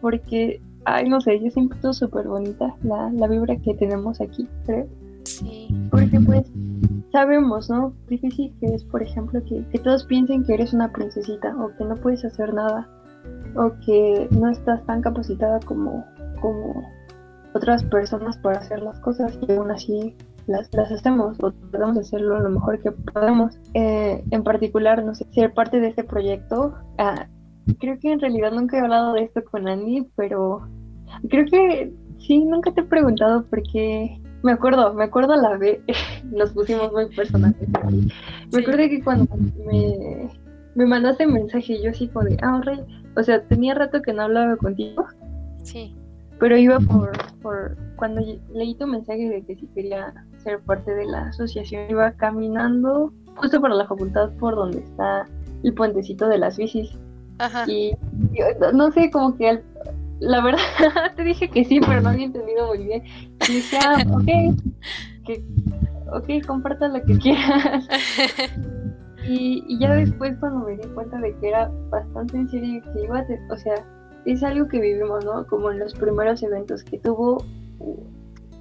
porque, ay, no sé, yo siempre estoy súper bonita la, la vibra que tenemos aquí, creo. Sí. Porque pues sabemos, ¿no? Difícil que es, por ejemplo, que, que todos piensen que eres una princesita o que no puedes hacer nada o que no estás tan capacitada como, como otras personas para hacer las cosas y aún así las, las hacemos o tratamos de hacerlo lo mejor que podemos. Eh, en particular, no sé, ser parte de este proyecto. Ah, creo que en realidad nunca he hablado de esto con Andy, pero creo que sí, nunca te he preguntado por qué. Me acuerdo, me acuerdo la vez, (laughs) nos pusimos muy personales. Me acuerdo que cuando me, me mandaste mensaje, yo así como de, ah, rey, o sea, tenía rato que no hablaba contigo. Sí pero iba por, por, cuando leí tu mensaje de que si quería ser parte de la asociación, iba caminando justo para la facultad por donde está el puentecito de las bicis. Ajá. Y, no sé, como que la verdad (laughs) te dije que sí, pero no había entendido muy bien. Y dije, ah, ok, que, ok, comparta lo que quieras. (laughs) y, y ya después cuando me di cuenta de que era bastante en serio que iba a, o sea, es algo que vivimos, ¿no? Como en los primeros eventos, que tuvo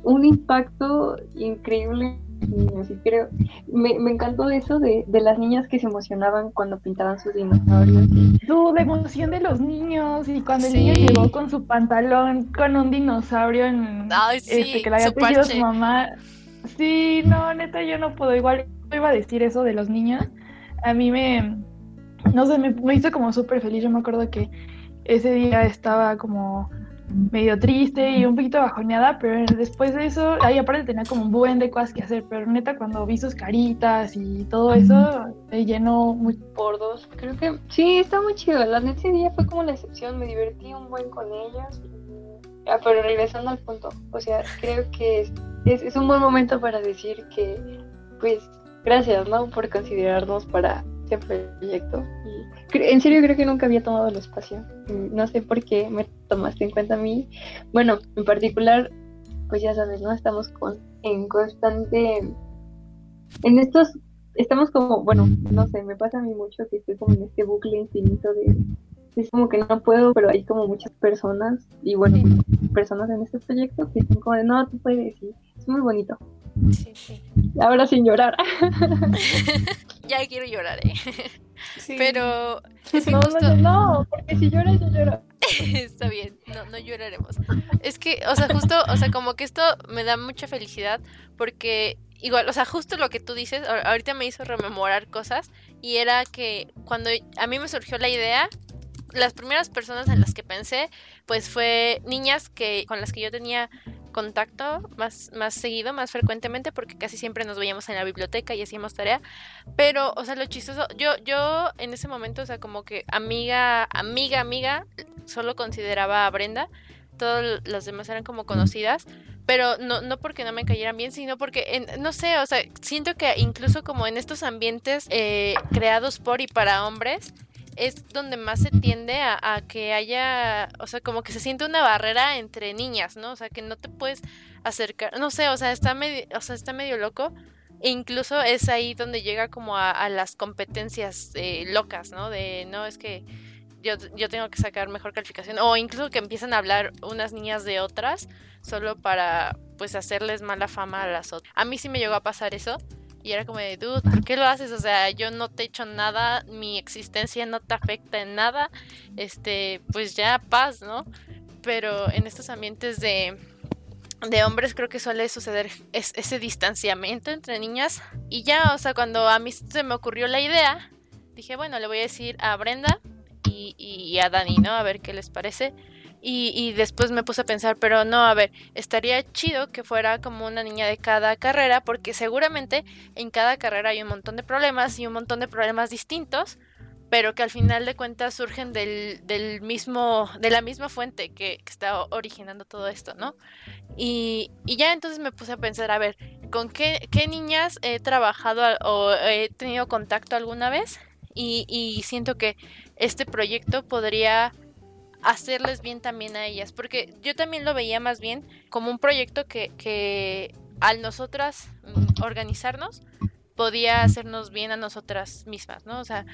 un impacto increíble niños y creo, me, encantó eso de, las niñas que se emocionaban cuando pintaban sus dinosaurios. Tú, la emoción de los niños y cuando el niño llegó con su pantalón con un dinosaurio en este, que le había tejido su mamá. Sí, no, neta, yo no puedo. Igual iba a decir eso de los niños. A mí me, no sé, me, me hizo como súper feliz. Yo me acuerdo que ese día estaba como medio triste y un poquito bajoneada, pero después de eso, ahí aparte tenía como un buen de cosas que hacer, pero neta cuando vi sus caritas y todo eso, me llenó muy por dos. Creo que sí, está muy chido, la ese día fue como la excepción, me divertí un buen con ellas, ah, pero regresando al punto, o sea, creo que es, es, es un buen momento para decir que, pues, gracias, ¿no? Por considerarnos para este proyecto. Y en serio creo que nunca había tomado el espacio. No sé por qué me tomaste en cuenta a mí. Bueno, en particular, pues ya sabes, ¿no? Estamos con, en constante... En estos... Estamos como, bueno, no sé, me pasa a mí mucho que estoy como en este bucle infinito de es como que no puedo, pero hay como muchas personas y bueno, personas en este proyecto que son como de no, tú puedes y es muy bonito. Sí, sí. Ahora sin llorar. (laughs) ya quiero llorar, ¿eh? Pero... no, no, no, porque si lloras yo lloro. (laughs) Está bien, no, no lloraremos. Es que, o sea, justo, o sea, como que esto me da mucha felicidad porque igual, o sea, justo lo que tú dices, ahorita me hizo rememorar cosas y era que cuando a mí me surgió la idea, las primeras personas en las que pensé, pues fue niñas que con las que yo tenía contacto más, más seguido, más frecuentemente, porque casi siempre nos veíamos en la biblioteca y hacíamos tarea. Pero, o sea, lo chistoso, yo, yo en ese momento, o sea, como que amiga, amiga, amiga, solo consideraba a Brenda. Todas las demás eran como conocidas, pero no, no porque no me cayeran bien, sino porque, no sé, o sea, siento que incluso como en estos ambientes eh, creados por y para hombres, es donde más se tiende a, que haya, o sea, como que se siente una barrera entre niñas, ¿no? O sea, que no te puedes acercar, no sé, o sea, está medio, o sea, está medio loco. E incluso es ahí donde llega como a, las competencias eh, locas, ¿no? De, no, es que yo, yo tengo que sacar mejor calificación. O incluso que empiezan a hablar unas niñas de otras solo para, pues, hacerles mala fama a las otras. A mí sí me llegó a pasar eso. Y era como de, dude, ¿por qué lo haces? O sea, yo no te he hecho nada, mi existencia no te afecta en nada. Este, pues ya paz, ¿no? Pero en estos ambientes de, de hombres creo que suele suceder ese distanciamiento entre niñas. Y ya, o sea, cuando a mí se me ocurrió la idea, dije, bueno, le voy a decir a Brenda y, y a Dani, ¿no? A ver qué les parece. Y, después me puse a pensar, pero no, a ver, estaría chido que fuera como una niña de cada carrera, porque seguramente en cada carrera hay un montón de problemas y un montón de problemas distintos, pero que al final de cuentas surgen del, del mismo, de la misma fuente que, está originando todo esto, ¿no? Y, y, ya entonces me puse a pensar, a ver, ¿con qué, qué niñas he trabajado o he tenido contacto alguna vez? Y, y siento que este proyecto podría hacerles bien también a ellas, porque yo también lo veía más bien como un proyecto que, que al nosotras mm, organizarnos podía hacernos bien a nosotras mismas, ¿no? O sea,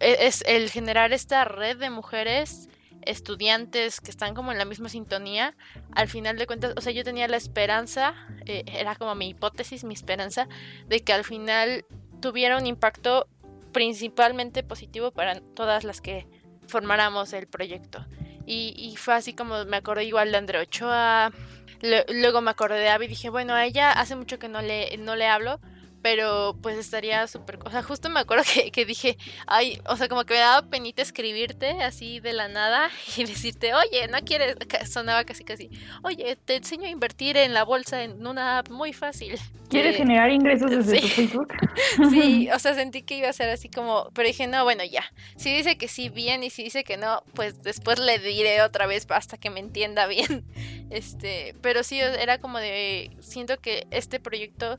e, es el generar esta red de mujeres estudiantes que están como en la misma sintonía, al final de cuentas, o sea, yo tenía la esperanza, eh, era como mi hipótesis, mi esperanza, de que al final tuviera un impacto principalmente positivo para todas las que formáramos el proyecto. Y, fue así como me acordé igual de Andrea Ochoa. luego me acordé de Abby y dije, bueno, a ella hace mucho que no le, no le hablo, pero pues estaría súper... O sea, justo me acuerdo que, dije, ay, o sea, como que me daba penita escribirte así de la nada (laughs) y decirte, oye, no quieres, sonaba casi casi, oye, te enseño a invertir en la bolsa en una app muy fácil. ¿Quieres generar ingresos desde tu Facebook? (laughs) sí, (laughs) o sea, sentí que iba a ser así como, pero dije, no, bueno, ya, si dice que sí, bien, y si dice que no, pues después le diré otra vez hasta que me entienda bien. Este, pero sí, era como de, siento que este proyecto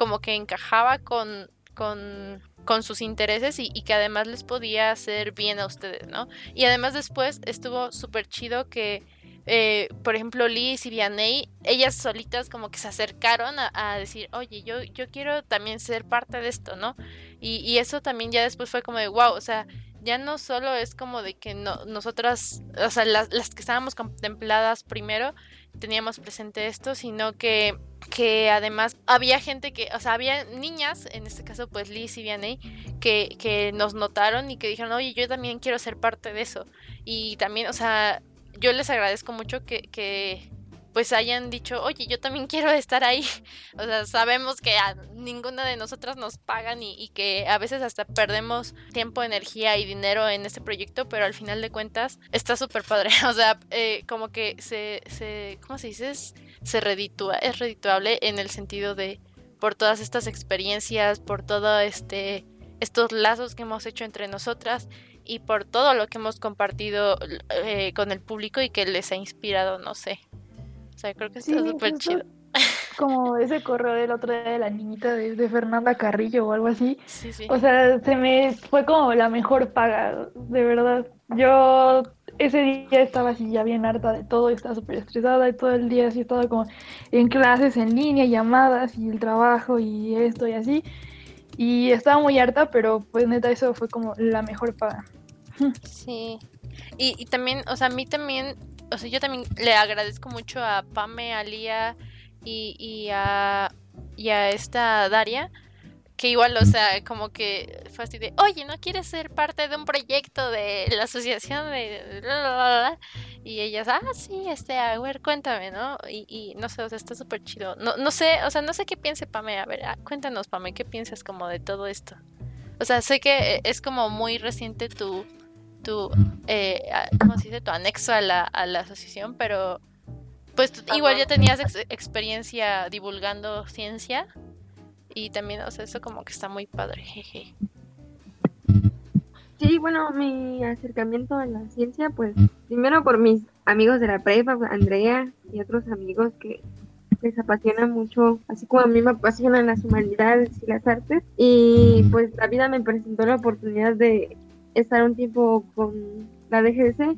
como que encajaba con, con, con sus intereses y, que además les podía hacer bien a ustedes, ¿no? Y además después estuvo súper chido que, eh, por ejemplo, Liz y Vianney, ellas solitas como que se acercaron a, decir, oye, yo, yo quiero también ser parte de esto, ¿no? Y, eso también ya después fue como de, wow, o sea, ya no solo es como de que no, nosotras, o sea, las, las que estábamos contempladas primero, teníamos presente esto, sino que, que además había gente que, o sea, había niñas, en este caso pues Liz y Vianney, que, que nos notaron y que dijeron, oye, yo también quiero ser parte de eso. Y también, o sea, yo les agradezco mucho que, que pues hayan dicho, oye, yo también quiero estar ahí. (laughs) O sea, sabemos que a ninguna de nosotras nos pagan y, que a veces hasta perdemos tiempo, energía y dinero en este proyecto, pero al final de cuentas está súper padre. (laughs) O sea, eh, como que se, se, ¿cómo se dice? Se reditúa, es redituable en el sentido de por todas estas experiencias, por todo este estos lazos que hemos hecho entre nosotras y por todo lo que hemos compartido eh, con el público y que les ha inspirado, no sé, sea, creo que está súper chido. (laughs) como ese correo del otro día de la niñita de, de Fernanda Carrillo o algo así. Sí, sí. O sea, se me fue como la mejor paga, de verdad. Yo ese día estaba así ya bien harta de todo, estaba súper estresada y todo el día así estaba como en clases en línea, llamadas y el trabajo y esto y así. Y estaba muy harta, pero pues neta eso fue como la mejor paga. Sí. Y, y también, o sea, a mí también, o sea, yo también le agradezco mucho a Pame, a Lía y, y a, y esta Daria, que igual, o sea, como que fue así de, oye, ¿no quieres ser parte de un proyecto de la asociación de... bla, bla, bla, bla?" Y ellas, ah, sí, este, a ver, cuéntame, ¿no? Y, y no sé, o sea, está súper chido. No, no sé, o sea, no sé qué piense Pame. A ver, ah, cuéntanos, Pame, ¿qué piensas como de todo esto? O sea, sé que eh, es como muy reciente tu, tu eh, ¿cómo? Tu anexo a la, a la asociación, pero pues igual ya tenías ex- experiencia divulgando ciencia y también, o sea, eso como que está muy padre, jeje. Sí, bueno, mi acercamiento a la ciencia, pues primero por mis amigos de la prepa, Andrea y otros amigos que les apasiona mucho, así como a mí me apasionan las humanidades y las artes. Y pues la vida me presentó la oportunidad de estar un tiempo con la DGS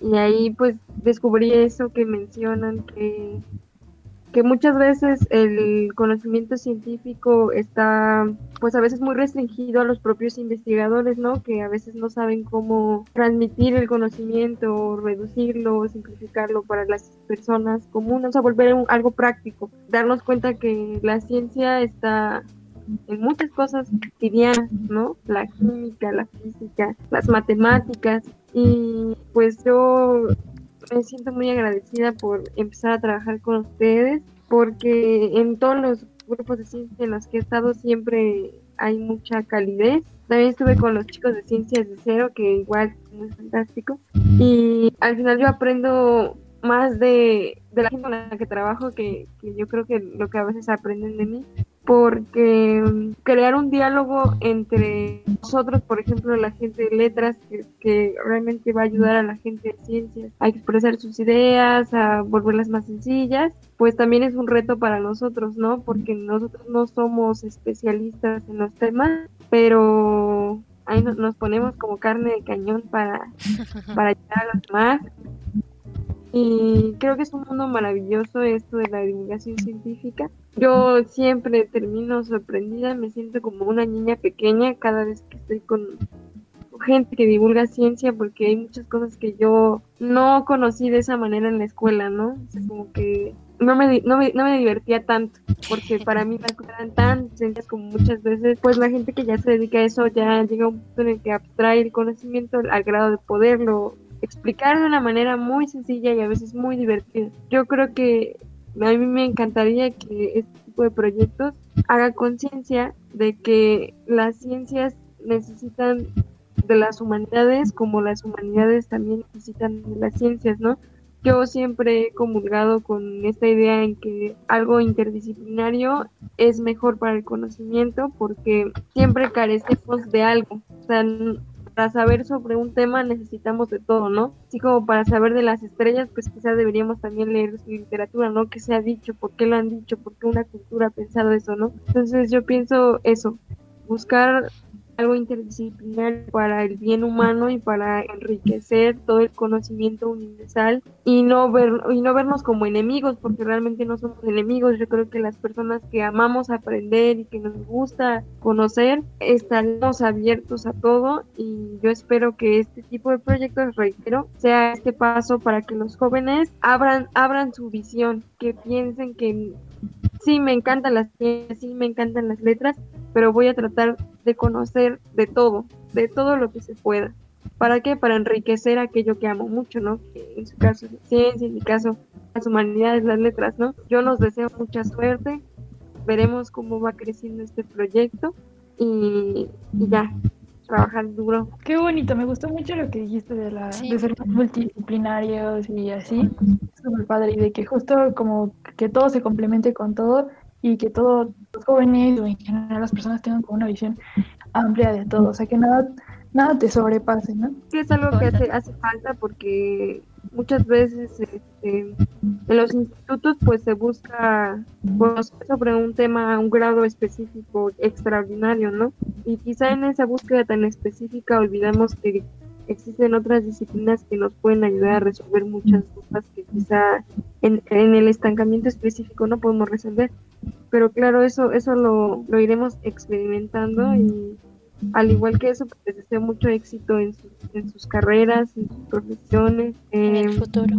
y ahí pues descubrí eso que mencionan que que muchas veces el conocimiento científico está pues a veces muy restringido a los propios investigadores, ¿no? Que a veces no saben cómo transmitir el conocimiento, reducirlo, simplificarlo para las personas comunes, o sea, volver un- algo práctico, darnos cuenta que la ciencia está en muchas cosas cotidianas, ¿no? La química, la física, las matemáticas y pues yo me siento muy agradecida por empezar a trabajar con ustedes, porque en todos los grupos de ciencia en los que he estado siempre hay mucha calidez. También estuve con los chicos de ciencias de cero, que igual es fantástico. Y al final yo aprendo más de, de la gente con la que trabajo que, que yo creo que lo que a veces aprenden de mí porque mm, crear un diálogo entre nosotros, por ejemplo, la gente de letras, que, que realmente va a ayudar a la gente de ciencias a expresar sus ideas, a volverlas más sencillas, pues también es un reto para nosotros, ¿no? Porque nosotros no somos especialistas en los temas, pero ahí no- nos ponemos como carne de cañón para, (laughs) para ayudar a los demás. Y creo que es un mundo maravilloso esto de la divulgación científica. Yo siempre termino sorprendida, me siento como una niña pequeña cada vez que estoy con gente que divulga ciencia porque hay muchas cosas que yo no conocí de esa manera en la escuela, ¿no? O como que no me, no me, no me divertía tanto porque para mí las cosas eran tan sencillas como muchas veces, pues la gente que ya se dedica a eso ya llega a un punto en el que abstrae el conocimiento al grado de poderlo explicar de una manera muy sencilla y a veces muy divertida. Yo creo que a mí me encantaría que este tipo de proyectos haga conciencia de que las ciencias necesitan de las humanidades como las humanidades también necesitan de las ciencias, ¿no? Yo siempre he comulgado con esta idea en que algo interdisciplinario es mejor para el conocimiento porque siempre carecemos de algo. O sea, para saber sobre un tema necesitamos de todo, ¿no? Así como para saber de las estrellas, pues quizás deberíamos también leer su literatura, ¿no? ¿Qué se ha dicho? ¿Por qué lo han dicho? ¿Por qué una cultura ha pensado eso, no? Entonces yo pienso eso, buscar algo interdisciplinario para el bien humano y para enriquecer todo el conocimiento universal y no ver y no vernos como enemigos porque realmente no somos enemigos. Yo creo que las personas que amamos aprender y que nos gusta conocer estaremos abiertos a todo y yo espero que este tipo de proyectos reitero sea este paso para que los jóvenes abran abran su visión que piensen que sí me encantan las ciencias sí me encantan las letras pero voy a tratar de conocer de todo, de todo lo que se pueda. ¿Para qué? Para enriquecer aquello que amo mucho, ¿no? Que en su caso ciencia, en mi caso las humanidades, las letras, ¿no? Yo nos deseo mucha suerte, veremos cómo va creciendo este proyecto y ya, trabajar duro. Qué bonito, me gustó mucho lo que dijiste de, la, Sí. de ser multidisciplinarios y así. Súper padre. Y de que justo como que todo se complemente con todo y que todos los jóvenes o en general las personas tengan como una visión amplia de todo. O sea, que nada, nada te sobrepase, ¿no? Sí, es algo que hace, hace falta porque muchas veces este, en los institutos pues se busca conocer sobre un tema a un grado específico extraordinario, ¿no? Y quizá en esa búsqueda tan específica olvidamos que existen otras disciplinas que nos pueden ayudar a resolver muchas cosas que quizá en, el estancamiento específico no podemos resolver. Pero claro, eso, eso lo, lo iremos experimentando y al igual que eso, pues les deseo mucho éxito en, en sus carreras, en sus profesiones, en el futuro.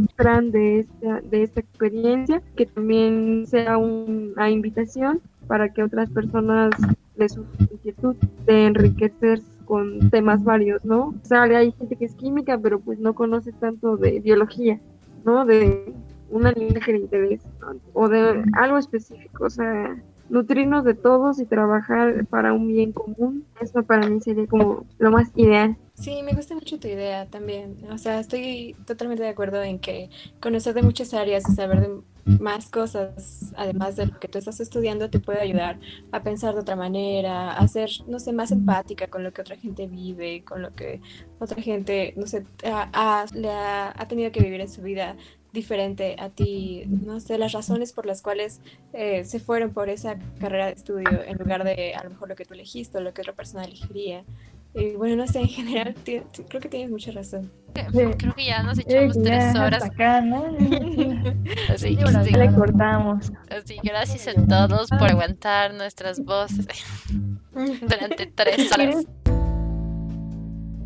De esta, de esta experiencia, que también sea una invitación para que otras personas de su inquietud de enriquecerse con temas varios, ¿no? O sea, hay gente que es química, pero pues no conoce tanto de biología, ¿no? De una línea que le interese, o de algo específico, o sea, nutrirnos de todos y trabajar para un bien común, eso para mí sería como lo más ideal. Sí, me gusta mucho tu idea también. O sea, estoy totalmente de acuerdo en que conocer de muchas áreas y saber de más cosas, además de lo que tú estás estudiando, te puede ayudar a pensar de otra manera, a ser, no sé, más empática con lo que otra gente vive, con lo que otra gente, no sé, le ha, ha tenido que vivir en su vida diferente a ti, no sé, las razones por las cuales eh, se fueron por esa carrera de estudio en lugar de a lo mejor lo que tú elegiste o lo que otra persona elegiría. Y bueno, no sé, en general creo que tienes mucha razón. Creo que ya nos echamos tres horas. Acá, ¿no? (laughs) así, le cortamos. Así, gracias a todos por aguantar nuestras voces (laughs) durante tres horas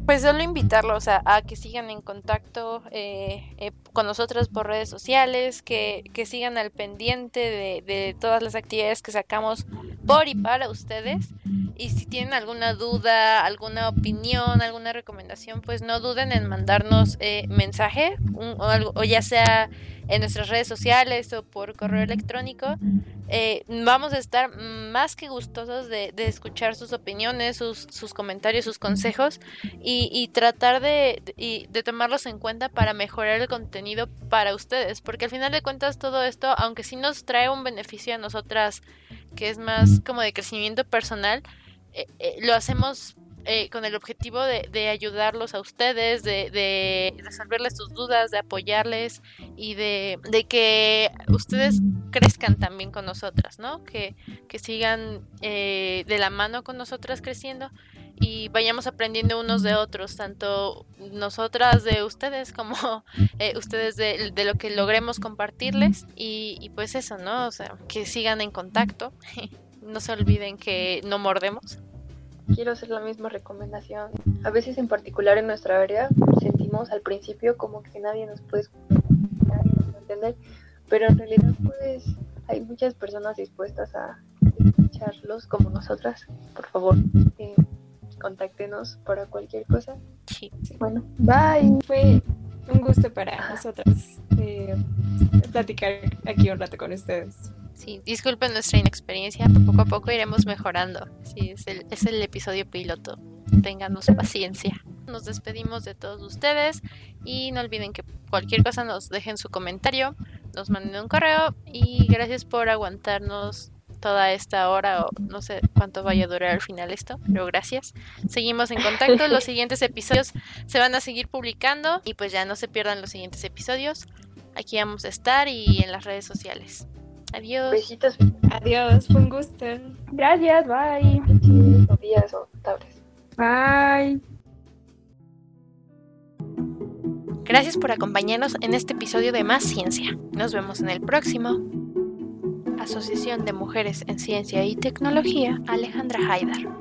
pues solo invitarlos a, que sigan en contacto eh, eh, con nosotros por redes sociales, que, que sigan al pendiente de, todas las actividades que sacamos por y para ustedes. Y si tienen alguna duda, alguna opinión, alguna recomendación, pues no duden en mandarnos eh, mensaje o, ya sea en nuestras redes sociales o por correo electrónico. Eh, vamos a estar más que gustosos de, escuchar sus opiniones, sus, sus comentarios, sus consejos tratar de, de, tomarlos en cuenta para mejorar el contenido para ustedes, porque al final de cuentas todo esto, aunque sí nos trae un beneficio a nosotras, que es más como de crecimiento personal, eh, eh, lo hacemos eh, con el objetivo de, de, ayudarlos a ustedes, de, de, resolverles sus dudas, de apoyarles y de, de, que ustedes crezcan también con nosotras, ¿no? Que, que sigan eh, de la mano con nosotras creciendo y vayamos aprendiendo unos de otros, tanto nosotras de ustedes como (laughs) eh, ustedes de, de, lo que logremos compartirles y, y pues eso, ¿no? O sea, que sigan en contacto, (laughs) no se olviden que no mordemos quiero hacer la misma recomendación. A veces en particular en nuestra área sentimos al principio como que nadie nos puede entender, pero en realidad pues hay muchas personas dispuestas a escucharlos como nosotras. Por favor, eh, contáctenos para cualquier cosa. Sí. Bueno, bye. Fue un gusto para nosotros eh, platicar aquí un rato con ustedes. Sí, disculpen nuestra inexperiencia, poco a poco iremos mejorando. Sí, es el, es el episodio piloto. Ténganos paciencia. Nos despedimos de todos ustedes y no olviden que cualquier cosa nos dejen su comentario, nos manden un correo y gracias por aguantarnos toda esta hora o no sé cuánto vaya a durar al final esto, pero gracias. Seguimos en contacto, los (laughs) siguientes episodios se van a seguir publicando y pues ya no se pierdan los siguientes episodios. Aquí vamos a estar y en las redes sociales. Adiós. Besitos. Adiós, fue un gusto. Gracias, bye. Días o tardes. Bye. Gracias por acompañarnos en este episodio de Más Ciencia. Nos vemos en el próximo. Asociación de Mujeres en Ciencia y Tecnología, Alejandra Haidar.